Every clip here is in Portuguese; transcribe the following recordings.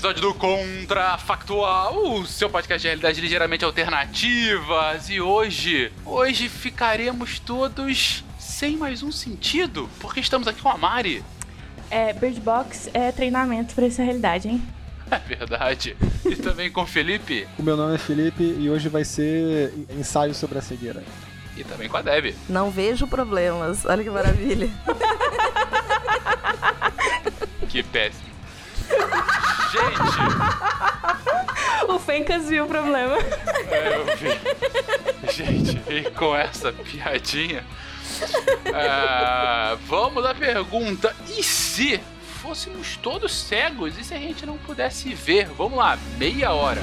episódio do Contrafactual, o seu podcast de realidade ligeiramente alternativas. E hoje, hoje ficaremos todos sem mais um sentido, porque estamos aqui com a Mari. É, Bird Box é treinamento pra essa realidade, hein? É verdade. E também com o Felipe. O meu nome é Felipe e hoje vai ser ensaio sobre a cegueira. E também com a Deb. Não vejo problemas. Olha que maravilha. que péssimo. Gente! O Fencas viu o problema. É, eu vi. Gente, e com essa piadinha. Ah, vamos à pergunta: e se fôssemos todos cegos? E se a gente não pudesse ver? Vamos lá, meia hora.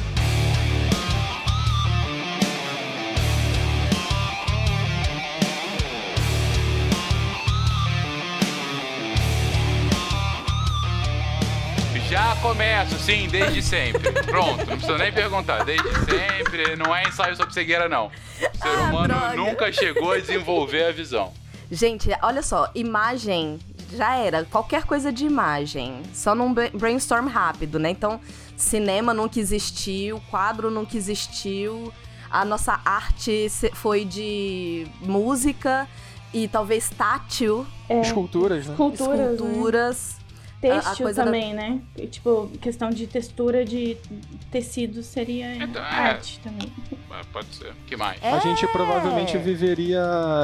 Começo, sim, desde sempre. Pronto, não precisa nem perguntar. Desde sempre, não é ensaio sobre cegueira, não. O ser Ah, humano droga. nunca chegou a desenvolver a visão. Gente, olha só, imagem já era qualquer coisa de imagem, só num bra- brainstorm rápido, né? Então, cinema nunca existiu, quadro nunca existiu, a nossa arte foi de música e talvez tátil, É, Esculturas, né? Esculturas, né? Têxtil a coisa da- também, né? E, Tipo, questão de textura de tecido seria Então, é. arte também. Pode ser. que mais? É. A gente provavelmente viveria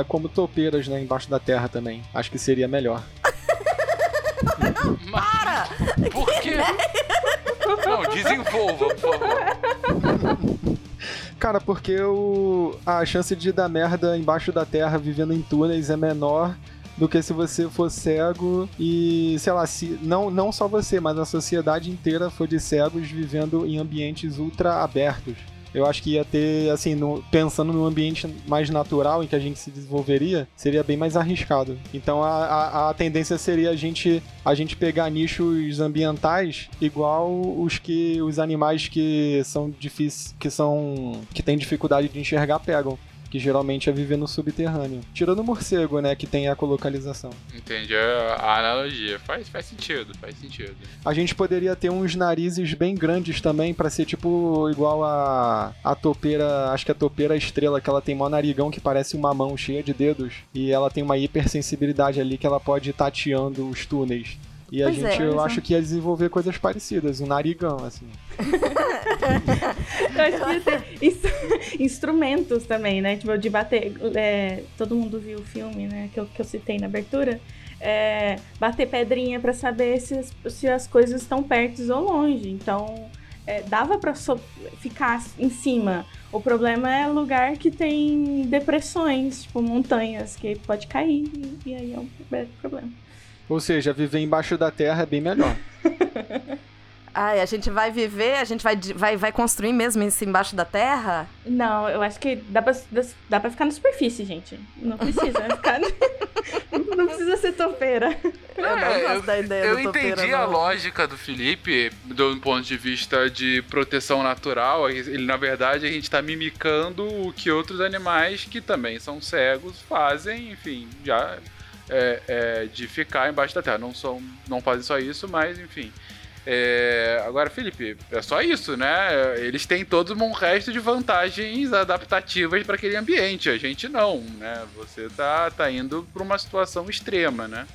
como topeiras, né? Embaixo da terra também. Acho que seria melhor. Para! Por quê? Não, desenvolva, por favor. Cara, porque o... a chance de dar merda embaixo da terra vivendo em túneis é menor do que se você for cego e, sei lá, se não, não só você, mas a sociedade inteira for de cegos vivendo em ambientes ultra abertos. Eu acho que ia ter, assim, no- pensando num ambiente mais natural em que a gente se desenvolveria, seria bem mais arriscado. Então a, a, a tendência seria a gente, a gente pegar nichos ambientais igual os que os animais que são difíceis, que são que têm dificuldade de enxergar pegam. Que geralmente é viver no subterrâneo. Tirando o morcego, né? Que tem a colocalização. Entendi a, a analogia. Faz, faz sentido, faz sentido. A gente poderia ter uns narizes bem grandes também pra ser tipo igual a a topeira, acho que a topeira estrela que ela tem mó narigão que parece uma mão cheia de dedos e ela tem uma hipersensibilidade ali que ela pode ir tateando os túneis. E a Pois é, gente, eu olha só. acho que ia desenvolver coisas parecidas, um narigão, assim. Eu acho que ia ter ins- instrumentos também, né? Tipo, de bater. é, todo mundo viu o filme, né? Que eu, que eu citei na abertura. É, bater pedrinha pra saber se as, se as coisas estão perto ou longe. Então, é, dava pra so- ficar em cima. O problema é lugar que tem depressões, tipo montanhas, que pode cair. E, e aí é um problema. Ou seja, viver embaixo da terra é bem melhor. Ai, a gente vai viver, a gente vai, vai, vai construir mesmo isso embaixo da terra? Não, eu acho que dá pra, dá pra ficar na superfície, gente. Não precisa ficar. não precisa ser topeira. Eu não É, gosto da ideia Eu do topeira, entendi a não. lógica do Felipe, do ponto de vista de proteção natural. Ele, na verdade, a gente tá mimicando o que outros animais que também são cegos fazem, enfim, já é, é, de ficar embaixo da terra. Não, são, não fazem só isso, mas enfim. É, agora, Felipe, é só isso, né? Eles têm todo um resto de vantagens adaptativas para aquele ambiente. A gente não, né? Você tá, tá indo para uma situação extrema, né?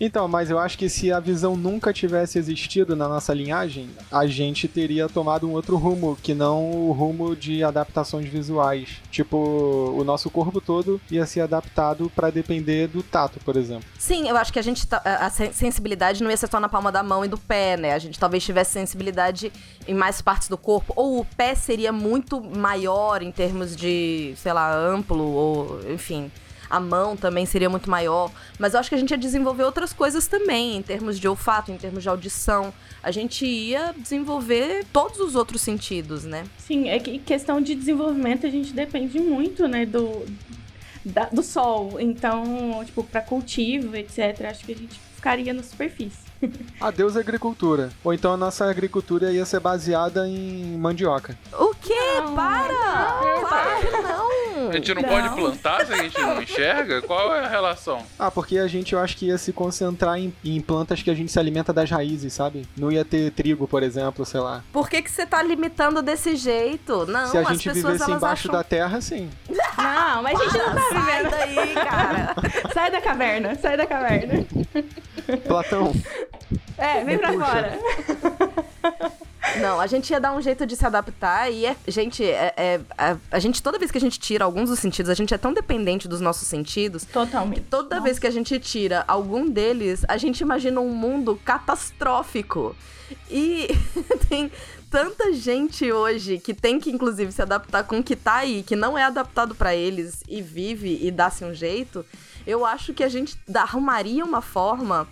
Então, mas eu acho que se a visão nunca tivesse existido na nossa linhagem, a gente teria tomado um outro rumo, que não o rumo de adaptações visuais. Tipo, o nosso corpo todo ia ser adaptado para depender do tato, por exemplo. Sim, eu acho que a gente tá- a a sen- sensibilidade não ia ser só na palma da mão e do pé, né? A gente talvez tivesse sensibilidade em mais partes do corpo, ou o pé seria muito maior em termos de, sei lá, amplo ou, enfim, a mão também seria muito maior, mas eu acho que a gente ia desenvolver outras coisas também, em termos de olfato, em termos de audição. A gente ia desenvolver todos os outros sentidos, né? Sim, é que questão de desenvolvimento a gente depende muito, né, do, da- do sol. Então, tipo, pra cultivo, etc., acho que a gente ficaria na superfície. Adeus agricultura. Ou então a nossa agricultura ia ser baseada em mandioca. O quê? Não, Para! Claro que não! A gente não, Não. pode plantar se a gente não enxerga? Qual é a relação? Ah, porque a gente eu acho que ia se concentrar em, em plantas que a gente se alimenta das raízes, sabe? Não ia ter trigo, por exemplo, sei lá. Por que, que você tá limitando desse jeito? Não, se a as gente pessoas vivesse embaixo acham... da terra, sim. Não, mas a gente não tá Sai vivendo. daí, cara. Sai da caverna, sai da caverna. Platão, É, vem pra Puxa. fora. Não, a gente ia dar um jeito de se adaptar e, é, gente, é, é- a, a gente, toda vez que a gente tira alguns dos sentidos, a gente é tão dependente dos nossos sentidos. Totalmente. Toda Nossa. vez que a gente tira algum deles, a gente imagina um mundo catastrófico. E tem tanta gente hoje que tem que, inclusive, se adaptar com o que tá aí, que não é adaptado pra eles e vive e dá-se um jeito. Eu acho que a gente arrumaria uma forma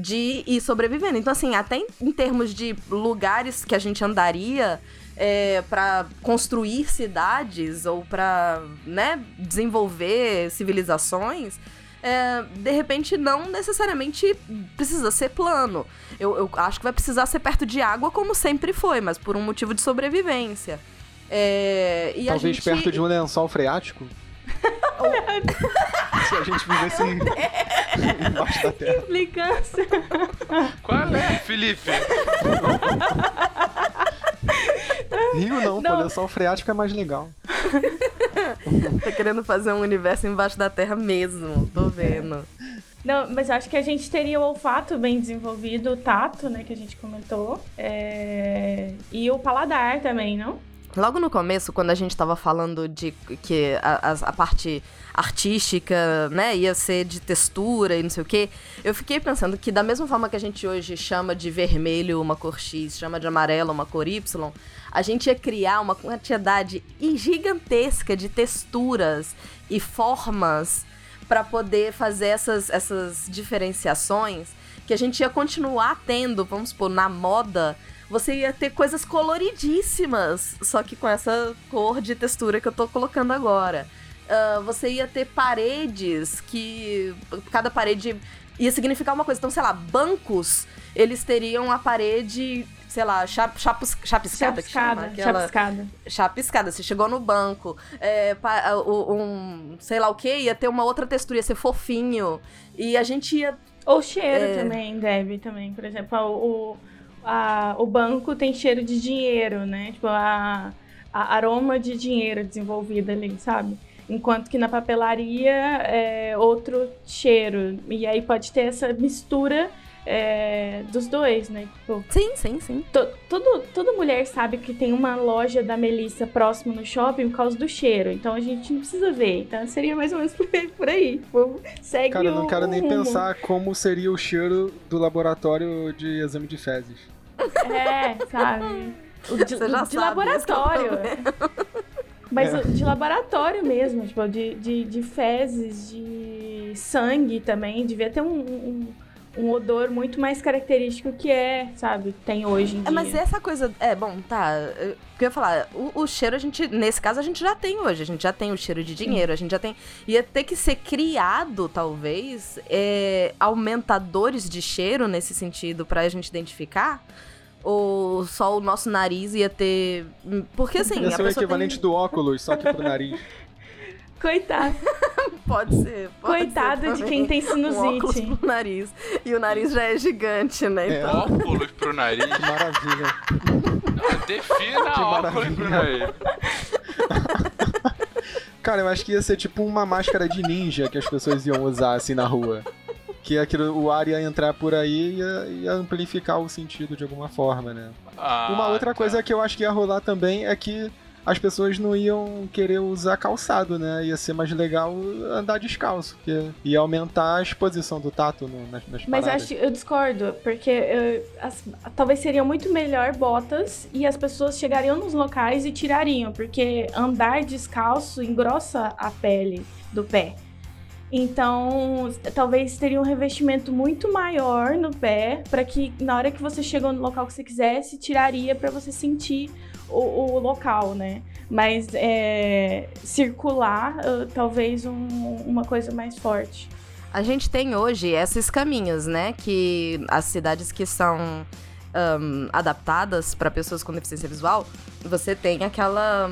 de ir sobrevivendo. Então, assim, até em, em termos de lugares que a gente andaria é, para construir cidades ou para né, desenvolver civilizações, é, de repente não necessariamente precisa ser plano. Eu, eu acho que vai precisar ser perto de água, como sempre foi, mas por um motivo de sobrevivência. É, e a talvez gente... perto de um lençol freático. se a gente vivesse embaixo da terra. Implicância. Qual é, Felipe? Rio não, pô, Não. lençol freático é mais legal. Tá querendo fazer um universo embaixo da terra mesmo, tô vendo. Não, mas eu acho que a gente teria o olfato bem desenvolvido, o tato, né, que a gente comentou. é, E o paladar também, não? Logo no começo, quando a gente tava falando de que a, a- a parte artística, né, ia ser de textura e não sei o quê, eu fiquei pensando que da mesma forma que a gente hoje chama de vermelho uma cor X, chama de amarelo uma cor Y, a gente ia criar uma quantidade gigantesca de texturas e formas para poder fazer essas, essas diferenciações que a gente ia continuar tendo, vamos supor, na moda, você ia ter coisas coloridíssimas, só que com essa cor de textura que eu tô colocando agora. Ah, você ia ter paredes que. Cada parede ia significar uma coisa. Então, sei lá, bancos, eles teriam a parede, sei lá, chap, chapus, chapiscada, que chama? Chapiscada, Aquela- chapiscada. chapiscada, você chegou no banco, é, pa- um, sei lá o que, ia ter uma outra textura, ia ser fofinho. E a gente ia. Ou cheiro É. também, deve também. Por exemplo, o, a- o banco tem cheiro de dinheiro, né? Tipo, a, a aroma de dinheiro desenvolvida ali, sabe? Enquanto que na papelaria é outro cheiro. E aí pode ter essa mistura é, dos dois, né? Tipo, Sim, sim, sim. to- todo, toda mulher sabe que tem uma loja da Melissa próximo no shopping por causa do cheiro. Então a gente não precisa ver. Então seria mais ou menos por por aí. Tipo, segue Cara, eu não o- quero o nem rumo. pensar como seria o cheiro do laboratório de exame de fezes. É, sabe? O de, Você já de o laboratório. problema. Mas É. o de laboratório mesmo, tipo, de, de, de fezes, de sangue também. Devia ter um, um, um odor muito mais característico que é, sabe? Tem hoje em É, dia. mas essa coisa. É, bom, tá. Eu eu ia falar, o, o cheiro a gente. Nesse caso, a gente já tem hoje. A gente já tem o cheiro de dinheiro, a gente já tem. Ia ter que ser criado, talvez, é, aumentadores de cheiro nesse sentido pra gente identificar. Ou só o nosso nariz ia ter. Porque assim. Ia a ser o equivalente tem... do óculos, só que pro nariz. Coitado, Pode ser. pode coitado ser de quem tem Um óculos sinusite. pro nariz. E o nariz já é gigante, né? É. Então. Óculos pro nariz. Que maravilha. Defina Que óculos pro nariz. Cara, eu acho que ia ser tipo uma máscara de ninja que as pessoas iam usar assim na rua. que aquilo, o ar ia entrar por aí e ia, ia amplificar o sentido de alguma forma, né? Ah, Uma outra tá. coisa que eu acho que ia rolar também é que as pessoas não iam querer usar calçado, né? Ia ser mais legal andar descalço, porque ia aumentar a exposição do tato no- nas, nas Mas eu, paradas. acho, eu discordo, porque eu- as- talvez seriam muito melhor botas e as pessoas chegariam nos locais e tirariam, porque andar descalço engrossa a pele do pé. Então, talvez teria um revestimento muito maior no pé, para que na hora que você chegou no local que você quisesse, tiraria para você sentir o, o local, né? Mas é, circular, uh, talvez um- uma coisa mais forte. A gente tem hoje esses caminhos, né? Que as cidades que são ahn, adaptadas para pessoas com deficiência visual, você tem aquela.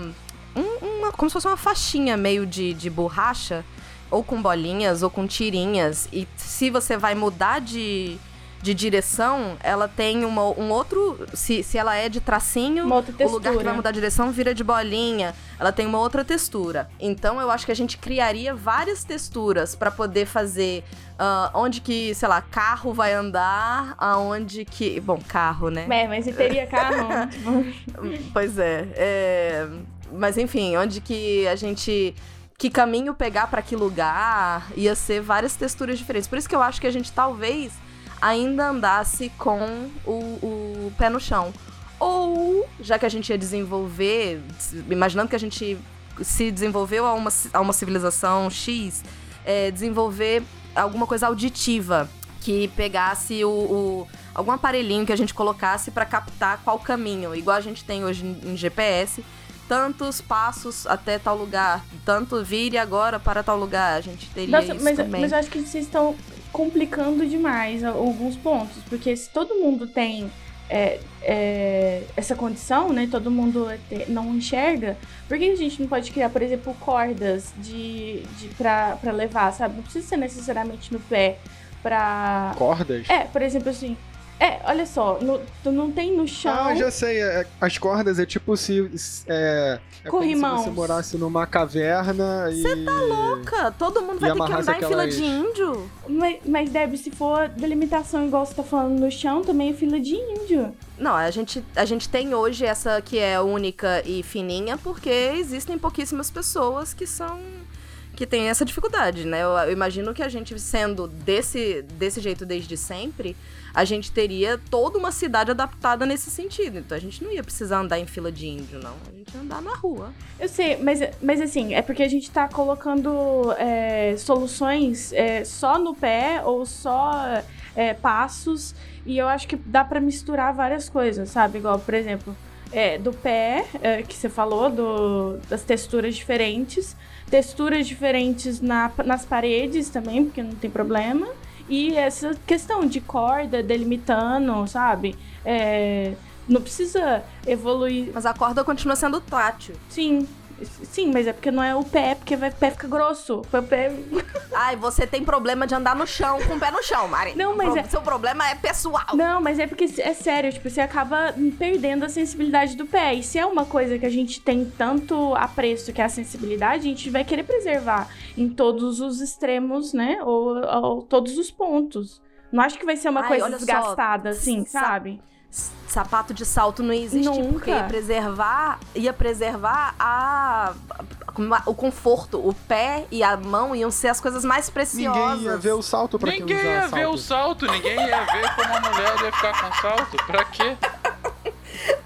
um- uma, como se fosse uma faixinha meio de, de borracha, ou com bolinhas, ou com tirinhas. E se você vai mudar de, de direção, ela tem uma, um outro. Se, se ela é de tracinho, o lugar que vai mudar a direção vira de bolinha. Ela tem uma outra textura. Então eu acho que a gente criaria várias texturas pra poder fazer ah, onde que, sei lá, carro vai andar, aonde que. Bom, carro, né? É, mas se teria carro, tipo, Pois é, é. Mas enfim, onde que a gente. Que caminho pegar pra que lugar ia ser várias texturas diferentes. Por isso que eu acho que a gente talvez ainda andasse com o, o pé no chão. Ou, já que a gente ia desenvolver, imaginando que a gente se desenvolveu a uma, a uma civilização X, é, desenvolver alguma coisa auditiva que pegasse o, o- algum aparelhinho que a gente colocasse pra captar qual caminho, igual a gente tem hoje em, em GPS, tantos passos até tal lugar, tanto vire agora para tal lugar, a gente teria Nossa, isso mas, também. mas eu acho que vocês estão complicando demais alguns pontos. Porque se todo mundo tem é, é, essa condição, né? Todo mundo é não enxerga, por que a gente não pode criar, por exemplo, cordas de, de pra levar, sabe? Não precisa ser necessariamente no pé pra. Cordas? É, por exemplo, assim. É, olha só, no- tu não tem no chão. Ah, eu já sei. é- as cordas é tipo se. É, é como se você morasse numa caverna e. Você tá Louca, todo mundo vai ter que andar em fila aquelas- de índio. Mas, mas Deb, se for delimitação igual você tá falando no chão, também é fila de índio. Não, a gente, a gente tem hoje essa que é única e fininha porque existem pouquíssimas pessoas que são que têm essa dificuldade, né? Eu, eu imagino que a gente sendo desse, desse jeito desde sempre, a gente teria toda uma cidade adaptada nesse sentido. Então a gente não ia precisar andar em fila de índio, não. A gente ia andar na rua. Eu sei, mas, mas assim, é porque a gente tá colocando é, soluções é, só no pé ou só é, passos, e eu acho que dá pra misturar várias coisas, sabe? Igual, por exemplo, é, do pé, é, que você falou, do, das texturas diferentes, texturas diferentes na, nas paredes também, porque não tem problema. E essa questão de corda delimitando, sabe? É, não precisa evoluir. Mas a corda continua sendo tátil. Sim. Sim, mas é porque não é o pé, porque vai, o pé fica grosso. O pé... Ai, você tem problema de andar no chão, com o pé no chão, Mari. Não, mas Pro- é- Seu problema é pessoal. Não, mas é porque é sério, tipo, você acaba perdendo a sensibilidade do pé. E se é uma coisa que a gente tem tanto apreço que é a sensibilidade, a gente vai querer preservar em todos os extremos, né? Ou, ou todos os pontos. Não acho que vai ser uma Ai, coisa olha só, desgastada, assim, sa- sabe? Sapato de salto não ia existir Nunca. porque ia preservar, ia preservar a, a- o conforto. O pé e a mão iam ser as coisas mais preciosas. Ninguém ia ver o salto pra quem Ninguém usar ia salto. ver o salto, ninguém ia ver como a mulher ia ficar com salto. Pra quê?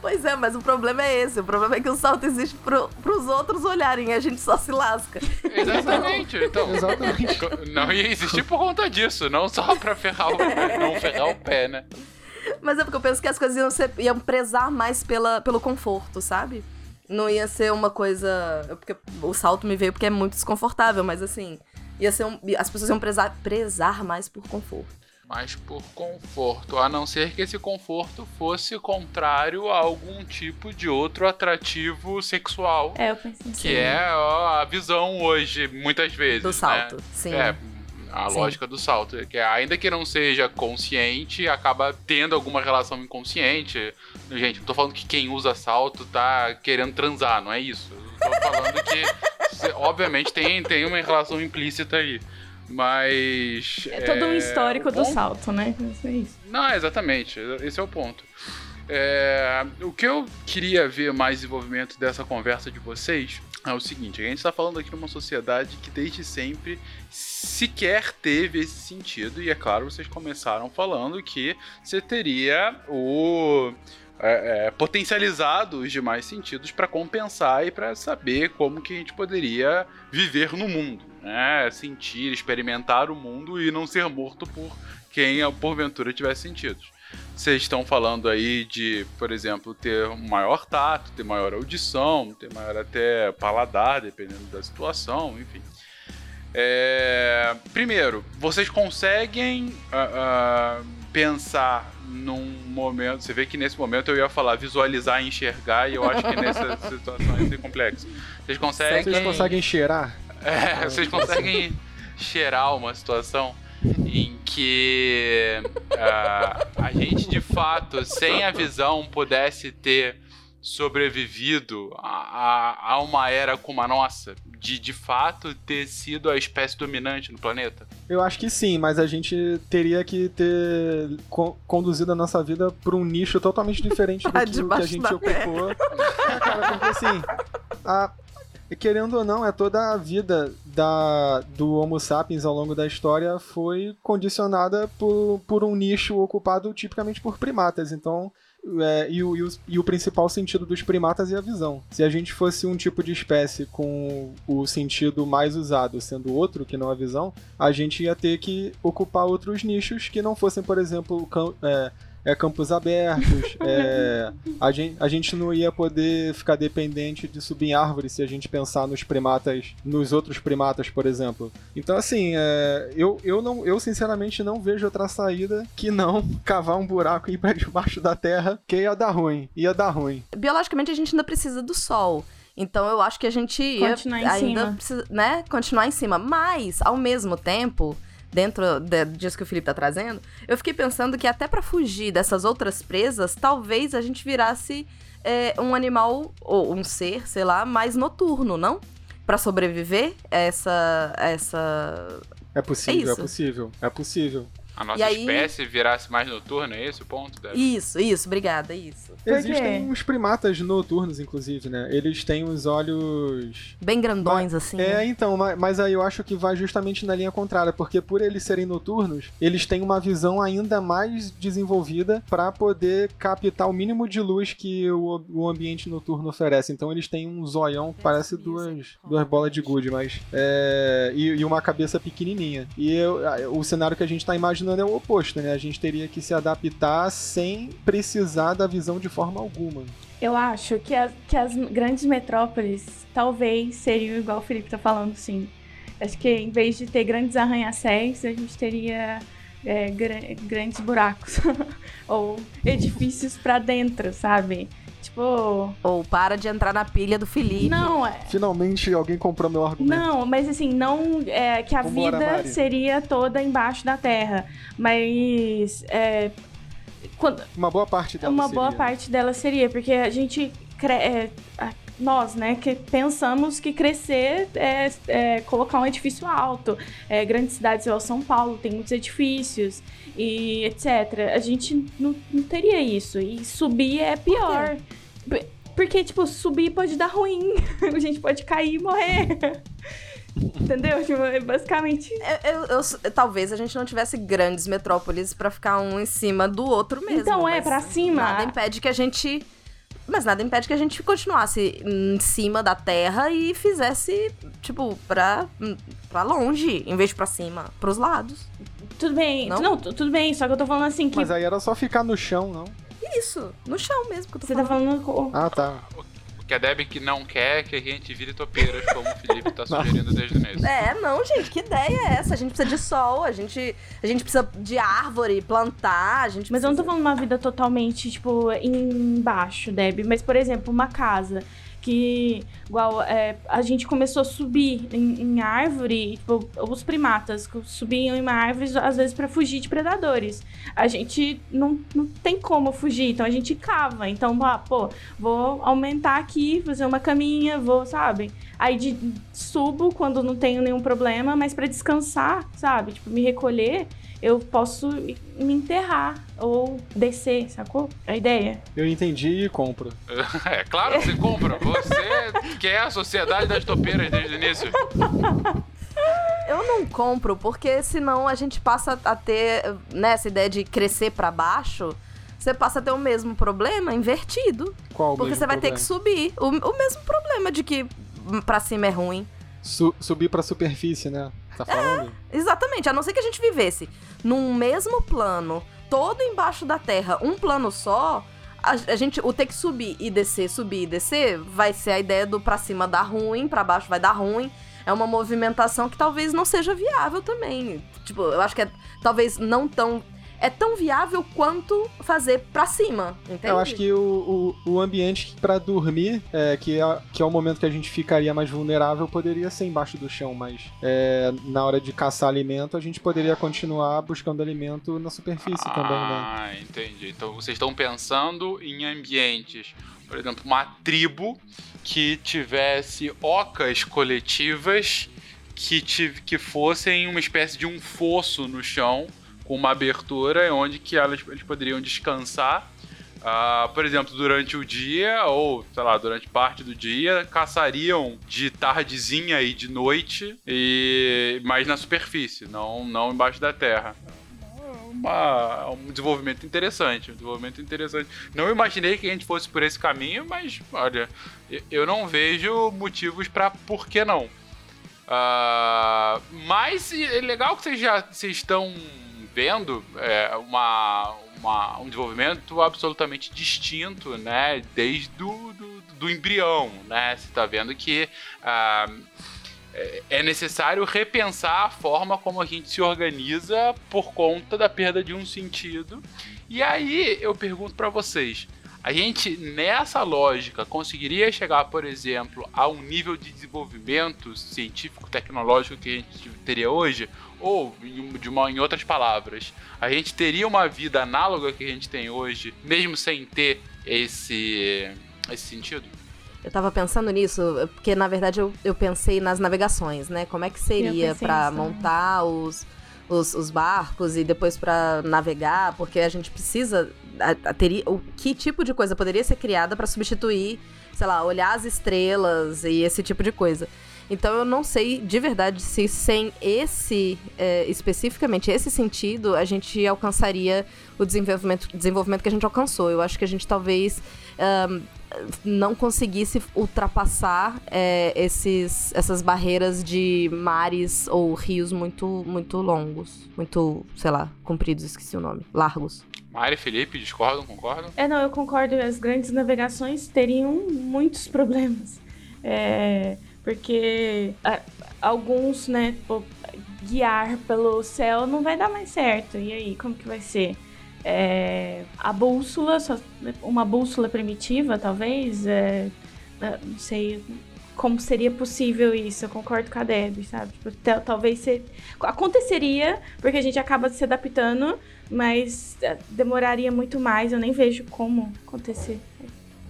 Pois é, mas o problema é esse. O problema é que o salto existe pro, pros outros olharem e a gente só se lasca. Exatamente. Então, Exatamente. não ia existir por conta disso, não só pra ferrar o não ferrar o pé, né? Mas é porque eu penso que as coisas iam, ser, iam prezar mais pela, pelo conforto, sabe? Não ia ser uma coisa. Porque o salto me veio porque é muito desconfortável, mas assim. Ia ser um, as pessoas iam prezar, prezar mais por conforto. Mas por conforto, a não ser que esse conforto fosse contrário a algum tipo de outro atrativo sexual. É, eu pensei. Que é ó, a visão hoje, muitas vezes. Do né? salto, sim. É, a Sim. lógica do salto. Que é, ainda que não seja consciente, acaba tendo alguma relação inconsciente. Gente, não tô falando que quem usa salto tá querendo transar, não é isso. Eu tô falando que, obviamente, tem, tem uma relação implícita aí. Mas. É todo um histórico do ponto- salto, né? É isso. Não, exatamente. Esse é o ponto. É, o que eu queria ver mais desenvolvimento dessa conversa de vocês é o seguinte: a gente está falando aqui numa sociedade que desde sempre sequer teve esse sentido, e é claro, vocês começaram falando que você teria o. é, é, potencializado os demais sentidos para compensar e para saber como que a gente poderia viver no mundo, né? Sentir, experimentar o mundo e não ser morto por quem porventura tivesse sentidos. Vocês estão falando aí de, por exemplo, ter um maior tato, ter maior audição, ter maior até paladar, dependendo da situação, enfim. É, Primeiro, vocês conseguem ah, ah, pensar num momento. Você vê que nesse momento eu ia falar visualizar e enxergar, e eu acho que nessa situação ia ser complexo. Vocês conseguem. Vocês conseguem cheirar? É, vocês conseguem cheirar uma situação em que ah, a gente de fato, sem a visão, pudesse ter sobrevivido a, a, a uma era como a nossa, de de fato ter sido a espécie dominante no planeta? Eu acho que sim, mas a gente teria que ter co- conduzido a nossa vida para um nicho totalmente diferente do Pra que, que a gente ocupou. É, cara, porque assim, a- querendo ou não, é toda a vida da, do Homo sapiens ao longo da história foi condicionada por, por um nicho ocupado tipicamente por primatas. Então, é, e, o, e, o, e o principal sentido dos primatas é a visão. Se a gente fosse um tipo de espécie com o sentido mais usado sendo outro que não a visão, a gente ia ter que ocupar outros nichos que não fossem, por exemplo, cam- é, é, campos abertos. é, a, gente, a gente não ia poder ficar dependente de subir em árvores se a gente pensar nos primatas, nos outros primatas, por exemplo. Então, assim, é, eu, eu, não, eu sinceramente não vejo outra saída que não cavar um buraco e ir pra debaixo da terra, que ia dar ruim. Ia dar ruim. Biologicamente a gente ainda precisa do sol. Então eu acho que a gente ia Continuar em ainda cima. precisa, né, continuar em cima, mas ao mesmo tempo, dentro de- disso que o Felipe tá trazendo, eu fiquei pensando que até pra fugir dessas outras presas, talvez a gente virasse é, um animal ou um ser, sei lá, mais noturno, não? Pra sobreviver a essa essa É possível, é, isso. possível, é possível. A nossa aí- espécie virasse mais noturna, é esse o ponto? Débora? Isso, isso, obrigada, isso. Existem uns primatas noturnos, inclusive, né? Eles têm os olhos Bem grandões assim. É, né? então, ma- mas aí eu acho que vai justamente na linha contrária, porque por eles serem noturnos, eles têm uma visão ainda mais desenvolvida para poder captar o mínimo de luz que o, o ambiente noturno oferece. Então eles têm um zoião que parece duas, duas bolas de gude, mas é, e, e uma cabeça pequenininha. E eu- o cenário que a gente tá imaginando é o oposto, né? A gente teria que se adaptar sem precisar da visão de forma alguma. Eu acho que as, que as grandes metrópoles talvez seriam igual o Felipe tá falando, sim. Acho que em vez de ter grandes arranha-céus, a gente teria é, gra- grandes buracos. Ou edifícios pra dentro, sabe? Tipo. Ou para de entrar na pilha do Felipe. Não, é. Finalmente alguém comprou meu argumento. Não, mas assim, não é que a Vambora, vida Mari. seria toda embaixo da terra. Mas é, quando, Uma boa parte dela uma seria, boa parte dela seria, porque a gente. cre- é, a- nós, né, que pensamos que crescer é, é colocar um edifício alto. É, grandes cidades igual São Paulo tem muitos edifícios e etc. A gente não, não teria isso. E subir é pior. Porque, tipo, subir pode dar ruim. A gente pode cair e morrer. Entendeu? Tipo, é basicamente. Eu- eu- eu- talvez a gente não tivesse grandes metrópoles pra ficar um em cima do outro mesmo. Então, é, mas pra cima. Nada impede que a gente. Mas nada impede que a gente continuasse em cima da terra e fizesse, tipo, pra, pra longe, em vez de pra cima, pros lados. Tudo bem. Não? Não, tu- tudo bem, só que eu tô falando assim que. Mas aí era só ficar no chão, não? Isso, no chão mesmo que eu tô Você tá falando. falando. com- Ah, tá. Que a Debbie que não quer que a gente vire topeiras, como o Felipe tá sugerindo desde o início. É, não, gente, que ideia é essa? A gente precisa de sol, a gente, a gente precisa de árvore, plantar, a gente Mas eu não tô precisa- falando uma vida totalmente, tipo, embaixo, Deb. Mas, por exemplo, uma casa que, igual, é, a gente começou a subir em, em árvore, tipo, os primatas subiam em uma árvore às vezes para fugir de predadores. A gente não, não tem como fugir, então a gente cava. Então, ah, pô, vou aumentar aqui, fazer uma caminha, vou, sabe? Aí de, subo quando não tenho nenhum problema, mas para descansar, sabe? Tipo, me recolher eu posso me enterrar ou descer, sacou? A ideia. Eu entendi e compro. É claro que você compra. Você quer a sociedade das topeiras desde o início. Eu não compro, porque senão a gente passa a ter, né, essa ideia de crescer para baixo, você passa a ter o mesmo problema invertido. Qual Porque você vai problema? ter que subir. O, o mesmo problema de que pra cima é ruim. Su subir pra superfície, né? Tá falando? É, exatamente, a não ser que a gente vivesse num mesmo plano, todo embaixo da terra, um plano só, a, a, gente, o ter que subir e descer, subir e descer, vai ser a ideia do pra cima dar ruim, pra baixo vai dar ruim. É uma movimentação que talvez não seja viável também. Tipo, eu acho que é talvez não tão é tão viável quanto fazer pra cima, entende? Eu acho que o, o, o ambiente para dormir, é, que, é, que é o momento que a gente ficaria mais vulnerável, poderia ser embaixo do chão, mas é, na hora de caçar alimento, a gente poderia continuar buscando alimento na superfície ah, também, né? Ah, entendi. Então vocês estão pensando em ambientes, por exemplo, uma tribo que tivesse ocas coletivas que, tive, que fossem uma espécie de um fosso no chão com uma abertura onde que elas, eles poderiam descansar. Uh, por exemplo, durante o dia, ou sei lá, durante parte do dia, caçariam de tardezinha e de noite, e mais na superfície, não, não embaixo da terra. Uma, um desenvolvimento interessante, um desenvolvimento interessante. Não imaginei que a gente fosse por esse caminho, mas olha, eu não vejo motivos para por que não. Uh, mas é legal que vocês já vocês estão vendo é, uma, uma, um desenvolvimento absolutamente distinto, né? Desde do, do, do embrião, né? Você está vendo que ah, é necessário repensar a forma como a gente se organiza por conta da perda de um sentido. E aí eu pergunto para vocês, a gente nessa lógica conseguiria chegar, por exemplo, a um nível de desenvolvimento científico tecnológico que a gente teria hoje? Ou, de uma, em outras palavras, a gente teria uma vida análoga que a gente tem hoje, mesmo sem ter esse, esse sentido? Eu tava pensando nisso, porque na verdade eu, eu pensei nas navegações, né? Como é que seria para montar os, os, os, barcos e depois para navegar, porque a gente precisa. A, a, teria, o, que tipo de coisa poderia ser criada para substituir, sei lá, olhar as estrelas e esse tipo de coisa. Então eu não sei de verdade se sem esse, é, especificamente esse sentido, a gente alcançaria o desenvolvimento, desenvolvimento que a gente alcançou. Eu acho que a gente talvez um, não conseguisse ultrapassar é, esses, essas barreiras de mares ou rios muito, muito longos. Muito, sei lá, compridos, esqueci o nome. Largos. Mari e Felipe, discordam, concordam? É, não, eu concordo. As grandes navegações teriam muitos problemas. É porque alguns, né, guiar pelo céu não vai dar mais certo. E aí, como que vai ser? É, a bússola, uma bússola primitiva, talvez, é, é não sei como seria possível isso. Eu concordo com a Deb, sabe? Tipo, talvez ser, aconteceria, porque a gente acaba se adaptando, mas é, demoraria muito mais. Eu nem vejo como acontecer.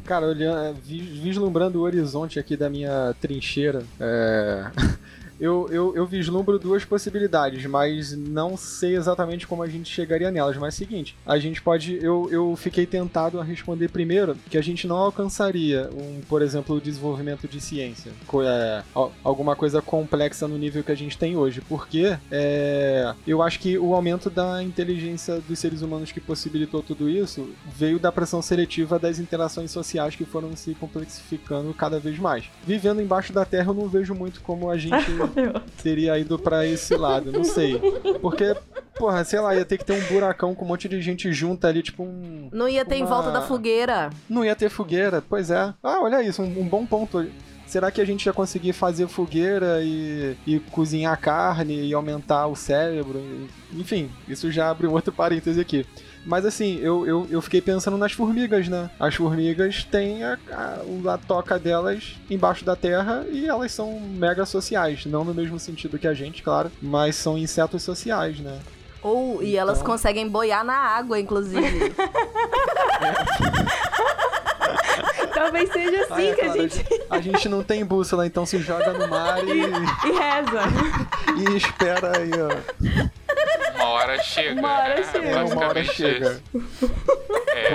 Cara, olhando, é, vislumbrando o horizonte aqui da minha trincheira, é... eu, eu, eu vislumbro duas possibilidades, mas não sei exatamente como a gente chegaria nelas. Mas é o seguinte, a gente pode. Eu, eu fiquei tentado a responder primeiro que a gente não alcançaria, um, por exemplo, o desenvolvimento de ciência. É, alguma coisa complexa no nível que a gente tem hoje. Porque é, eu acho que o aumento da inteligência dos seres humanos que possibilitou tudo isso veio da pressão seletiva das interações sociais que foram se complexificando cada vez mais. Vivendo embaixo da Terra, eu não vejo muito como a gente teria ido para esse lado, não sei. Porque, porra, sei lá, ia ter que ter um buracão com um monte de gente junta ali, tipo um. Não ia ter uma... em volta da fogueira. Não ia ter fogueira, pois é. Ah, olha isso, um, um bom ponto. será que a gente ia conseguir fazer fogueira e, e cozinhar carne e aumentar o cérebro? Enfim, isso já abre um outro parêntese aqui. Mas assim, eu, eu, eu fiquei pensando nas formigas, né? As formigas têm a, a, a, toca delas embaixo da terra e elas são mega sociais. Não no mesmo sentido que a gente, claro, mas são insetos sociais, né? Ou, oh, e elas então... conseguem boiar na água, inclusive. Talvez seja assim Ai, que a gente. A gente não tem bússola, então se joga no mar e. e reza. E espera aí, ó. Uma hora chega. Uma hora é, chega. É, uma hora chega. É.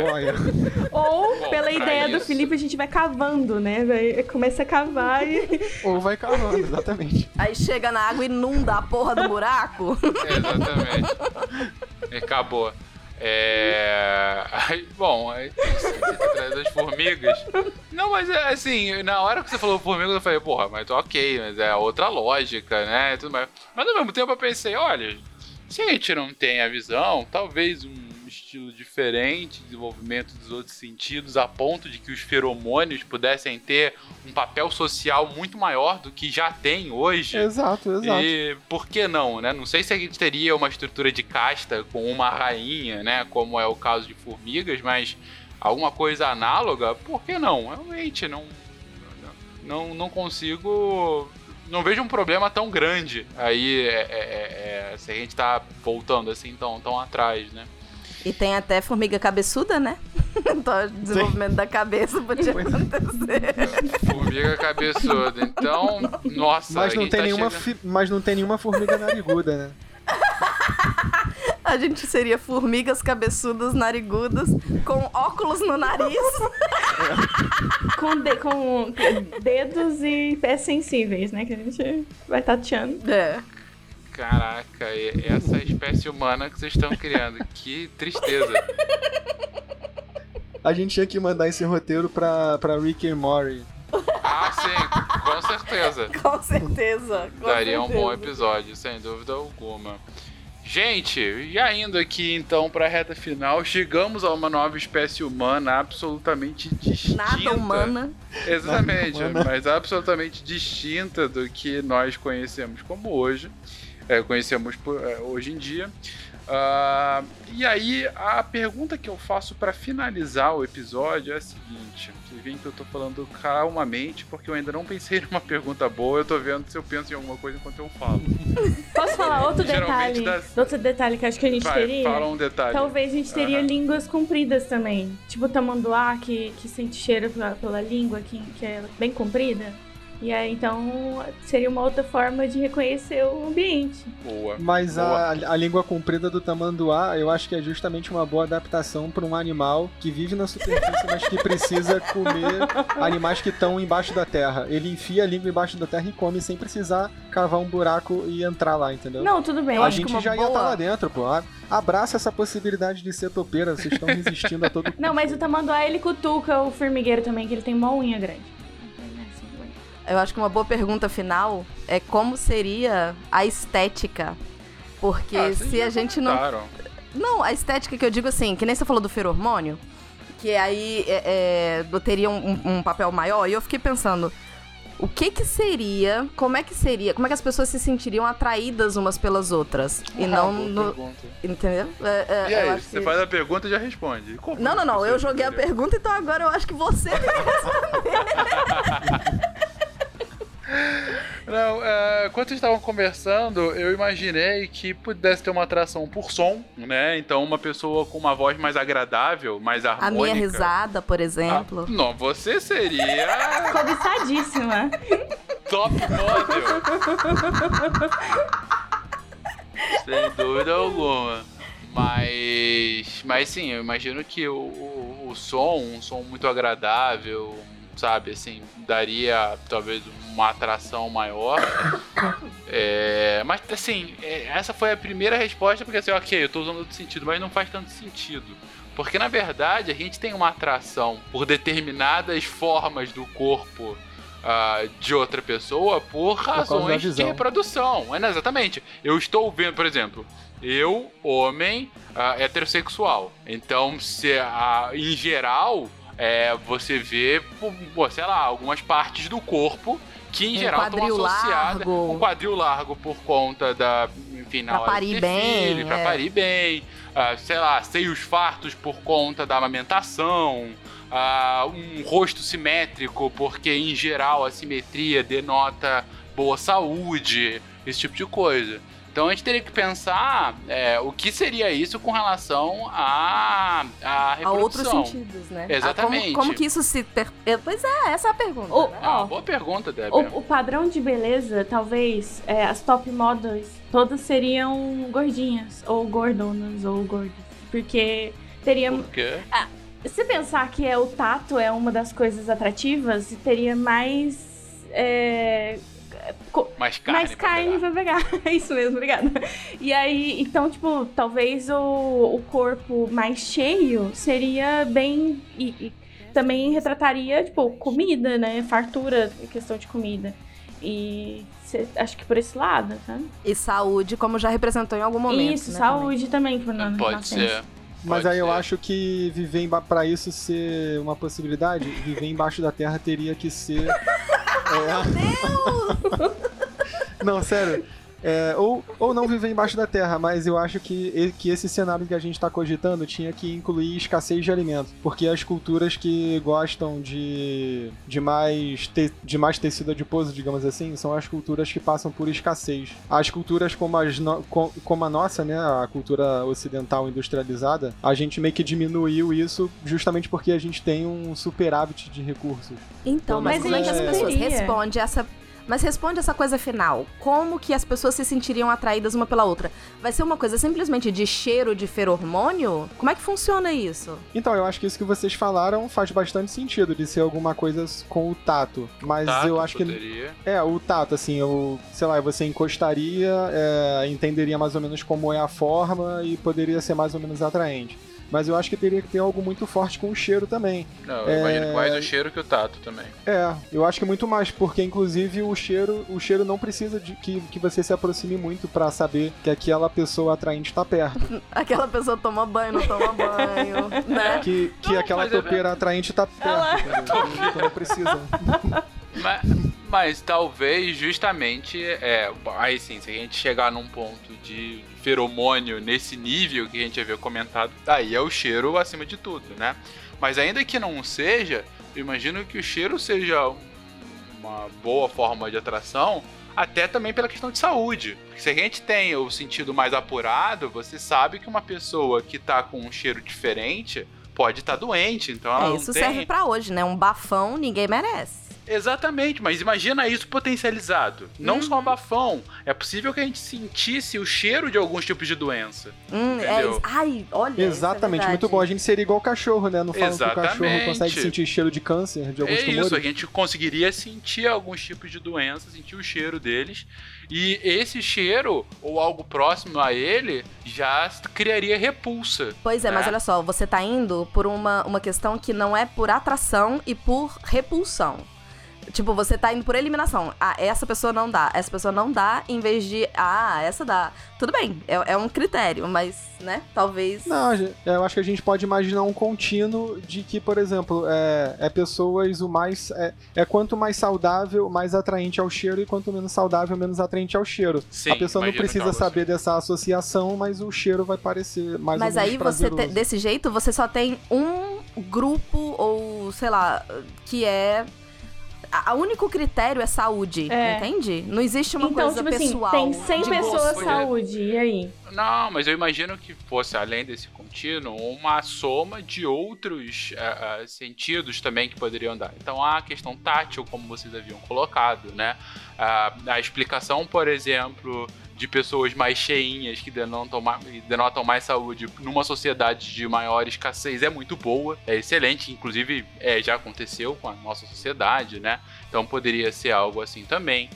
Ou, Bom, pela ideia isso. do Felipe, a gente vai cavando, né? Vai, começa a cavar e. Ou vai cavando, exatamente. Aí chega na água e inunda a porra do buraco. exatamente. E acabou. É. Aí, bom, aí atrás das formigas. Não, mas é assim, na hora que você falou formigas, eu falei, porra, mas ok, mas é outra lógica, né? Tudo mais. Mas ao mesmo tempo eu pensei, olha, se a gente não tem a visão, talvez um estilo diferente, desenvolvimento dos outros sentidos, a ponto de que os feromônios pudessem ter um papel social muito maior do que já tem hoje. Exato, exato. E por que não, né? Não sei se a gente teria uma estrutura de casta com uma rainha, né? Como é o caso de formigas, mas alguma coisa análoga, por que não? Realmente, não, não, não consigo não vejo um problema tão grande aí é, é, é, é, se a gente tá voltando assim tão, tão atrás, né? E tem até formiga cabeçuda, né? então, desenvolvimento Sim. da cabeça podia acontecer. Formiga cabeçuda. Então, nossa, mas não tem tá nenhuma chegando... Mas não tem nenhuma formiga nariguda, né? A gente seria formigas cabeçudas narigudas com óculos no nariz. com, de, com dedos e pés sensíveis, né? Que a gente vai tateando. É. Caraca, essa espécie humana que vocês estão criando. Que tristeza. A gente tinha que mandar esse roteiro pra, pra Rick and Morty. Ah, sim, com certeza. Com certeza. Com Daria certeza. um bom episódio, sem dúvida alguma. Gente, já indo aqui então para a reta final, chegamos a uma nova espécie humana absolutamente distinta. Nada humana. Exatamente, Nada humana. mas absolutamente distinta do que nós conhecemos como hoje, é, conhecemos por, é, hoje em dia. Uh, e aí, a pergunta que eu faço para finalizar o episódio é a seguinte: vocês veem que eu tô falando calmamente, porque eu ainda não pensei numa pergunta boa, eu tô vendo se eu penso em alguma coisa enquanto eu falo. Posso falar outro detalhe? Das... Outro detalhe que acho que a gente Vai, teria? Fala um detalhe. Talvez a gente teria uhum. línguas compridas também. Tipo tamanduá, que, que sente cheiro pela, pela língua, que, que é bem comprida. E aí, então, seria uma outra forma de reconhecer o ambiente. Boa. Mas boa. A, a língua comprida do tamanduá, eu acho que é justamente uma boa adaptação para um animal que vive na superfície, mas que precisa comer animais que estão embaixo da terra. Ele enfia a língua embaixo da terra e come sem precisar cavar um buraco e entrar lá, entendeu? Não, tudo bem. A gente já boa... ia estar tá lá dentro, pô. Abraça essa possibilidade de ser topeira, vocês estão resistindo a todo Não, mas o tamanduá, ele cutuca o formigueiro também, que ele tem uma unha grande. Eu acho que uma boa pergunta final é como seria a estética. Porque ah, se a gente não. Não, a estética que eu digo assim, que nem você falou do feromônio, que aí é, é, teria um, um, papel maior, e eu fiquei pensando. O que que seria, como é que seria, como é que as pessoas se sentiriam atraídas umas pelas outras? Ah, e não no, pergunta. Entendeu? É, é, e aí, você que... faz a pergunta e já responde. Como não, não, não, eu joguei a pergunta, então agora eu acho que você deve responder. Não, é, enquanto estavam conversando, eu imaginei que pudesse ter uma atração por som, né? Então, uma pessoa com uma voz mais agradável, mais harmônica. A minha risada, por exemplo. Ah, não, você seria. Cobiçadíssima. Top model. Sem dúvida alguma. Mas. Mas sim, eu imagino que o, o, o som, um som muito agradável, sabe, assim, daria talvez uma atração maior. É, mas assim, é, essa foi a primeira resposta, porque assim, ok, eu tô usando outro sentido, mas não faz tanto sentido. Porque na verdade a gente tem uma atração por determinadas formas do corpo Uh, de outra pessoa por razões por de reprodução. É, exatamente. Eu estou vendo, por exemplo, eu, homem, uh, heterossexual. Então, se uh, em geral, é, você vê, sei lá, algumas partes do corpo que em Um geral estão associadas largo. um quadril largo por conta da, enfim, na Pra hora parir de bem, filho, pra é. parir bem, ah, sei lá, seios fartos por conta da amamentação, ah, um rosto simétrico, porque em geral a simetria denota boa saúde, esse tipo de coisa. Então a gente teria que pensar é, o que seria isso com relação à, à A outros sentidos, né? Exatamente. Ah, como, como que isso se. Per... é, Pois é, essa é a pergunta. O- né? É uma Ó, boa pergunta, Débora. O, o padrão de beleza, talvez, é, as top models, todas seriam gordinhas, ou gordonas, ou gordas. Porque teria. Porque Se pensar que é o tato é uma das coisas atrativas, teria mais. é, mais carne. mais pra carne pegar. pra pegar. É isso mesmo, obrigada. E aí, então, tipo, talvez o, o corpo mais cheio seria bem. E, e também retrataria, tipo, comida, né? Fartura, questão de comida. E cê- acho que por esse lado, sabe? E saúde, como já representou em algum momento. Isso, né, saúde também, por na Pode ser. Mas Pode aí eu ser. acho que viver para isso ser uma possibilidade, viver embaixo da terra teria que ser. É... não, sério. É, ou, ou não viver embaixo da terra, mas eu acho que, que esse cenário que a gente está cogitando tinha que incluir escassez de alimentos. Porque as culturas que gostam de, de, mais, te, de mais tecido adiposo, digamos assim, são as culturas que passam por escassez. As culturas como, as no- co- como a nossa, né, a cultura ocidental industrializada, a gente meio que diminuiu isso justamente porque a gente tem um superávit de recursos. Então, mas, Mas como é que as ainda pessoas respondem essa. Mas responde essa coisa final. Como que as pessoas se sentiriam atraídas uma pela outra? Vai ser uma coisa simplesmente de cheiro de feromônio? Como é que funciona isso? Então, eu acho que isso que vocês falaram faz bastante sentido, de ser alguma coisa com o tato. Mas Tato eu acho que. poderia. É, o tato, assim, eu, sei lá, você encostaria, é, entenderia mais ou menos como é a forma e poderia ser mais ou menos atraente. Mas eu acho que teria que ter algo muito forte com o cheiro também. Não, eu É. imagino mais o cheiro que o tato também. É, eu acho que muito mais, porque inclusive o cheiro, o cheiro não precisa de que, que você se aproxime muito pra saber que aquela pessoa atraente tá perto. Aquela pessoa toma banho, não toma banho, né? Que, que Não, aquela é- topeira atraente tá perto, entendeu? Então não precisa. Mas, mas talvez justamente, é, aí sim, se a gente chegar num ponto de feromônio nesse nível que a gente havia comentado, aí é o cheiro acima de tudo, né? Mas ainda que não seja, eu imagino que o cheiro seja uma boa forma de atração, até também pela questão de saúde. Porque se a gente tem o sentido mais apurado, você sabe que uma pessoa que tá com um cheiro diferente pode estar doente, então ela É, isso tem... serve pra hoje, né? Um bafão ninguém merece. Exatamente, mas imagina isso potencializado. Não Uhum. só bafão. É possível que a gente sentisse o cheiro de alguns tipos de doença. Hum, é. Ai, olha. é Exatamente, verdade. muito bom. A gente seria igual cachorro, né? Não falam que o cachorro Exatamente. consegue sentir cheiro de câncer, de alguns É tumores. isso, a gente conseguiria sentir alguns tipos de doença, sentir o cheiro deles. E esse cheiro, ou algo próximo a ele, já criaria repulsa. Pois é, mas né? olha só, você tá indo por uma, uma questão que não é por atração e por repulsão. Tipo, você tá indo por eliminação. Ah, essa pessoa não dá. Essa pessoa não dá, em vez de. Ah, essa dá. Tudo bem, é, é um critério, mas, né? Talvez. Não, eu acho que a gente pode imaginar um contínuo de que, por exemplo, é, é pessoas o mais. É, é quanto mais saudável, mais atraente ao cheiro, e quanto menos saudável, menos atraente ao cheiro. Sim, a pessoa não que precisa algo saber dessa associação, mas o cheiro vai parecer mais Mas ou menos aí você, te- desse jeito, você só tem um grupo, ou sei lá, que é. A, a único critério é saúde, É. entende? Não existe uma então, coisa tipo assim, pessoal. tem 100 de pessoas saúde, e aí? Não, mas eu imagino que fosse, além desse contínuo, uma soma de outros ah, ah, sentidos também que poderiam dar. Então, a questão tátil, como vocês haviam colocado, né? Ah, a explicação, por exemplo, de pessoas mais cheinhas que denotam mais, denotam mais saúde numa sociedade de maior escassez é muito boa, é excelente, inclusive é, já aconteceu com a nossa sociedade, né? Então poderia ser algo assim também.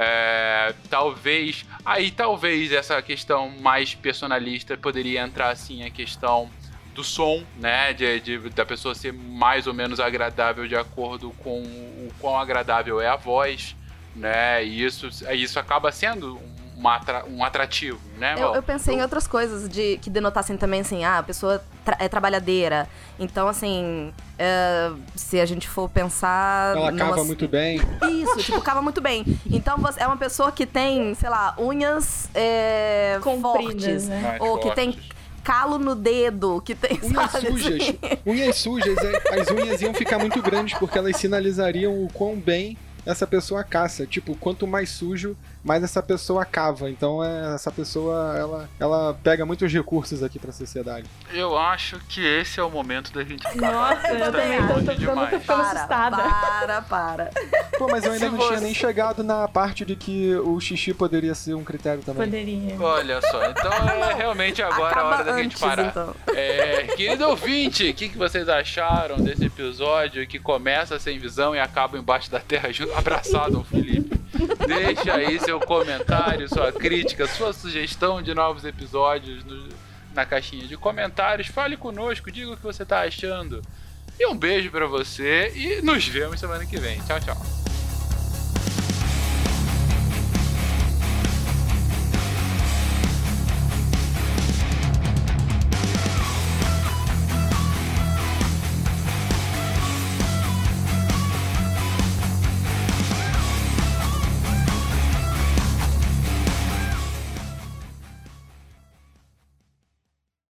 É, talvez. Aí talvez essa questão mais personalista poderia entrar assim a questão do som, né? De, de- da pessoa ser mais ou menos agradável de acordo com o quão agradável é a voz, né? E isso, isso acaba sendo um uma atra- um atrativo, né? Eu, eu pensei em outras coisas de que denotassem também, assim, ah, a pessoa tra- é trabalhadeira. Então, assim, é, se a gente for pensar. Ela numa- cava muito bem. Isso, tipo, cava muito bem. Então você é uma pessoa que tem, sei lá, unhas é, Compridas, fortes. né? Mais Ou que tem fortes. calo no dedo, que tem. Unhas sabe, sujas. assim? Unhas sujas. é- As unhas iam ficar muito grandes porque elas sinalizariam o quão bem essa pessoa caça. Tipo, quanto mais sujo, mais essa pessoa cava. Então é, essa pessoa, ela, ela pega muitos recursos aqui pra sociedade. Eu acho que esse é o momento da gente Nossa, eu também tô, tô, tô, tô demais. ficando assustada. para, para. Pô, mas eu ainda Se não tinha nem chegado na parte de que o xixi poderia ser um critério também. Poderia. Olha só, então é realmente agora a hora da gente parar. então. É, querido ouvinte, o que, que vocês acharam desse episódio que começa sem visão e acaba embaixo da terra junto, abraçado ao Felipe? Deixa aí seu comentário, sua crítica, sua sugestão de novos episódios no- na caixinha de comentários. Fale conosco, diga o que você tá achando. E um beijo pra você e nos vemos semana que vem. Tchau, tchau.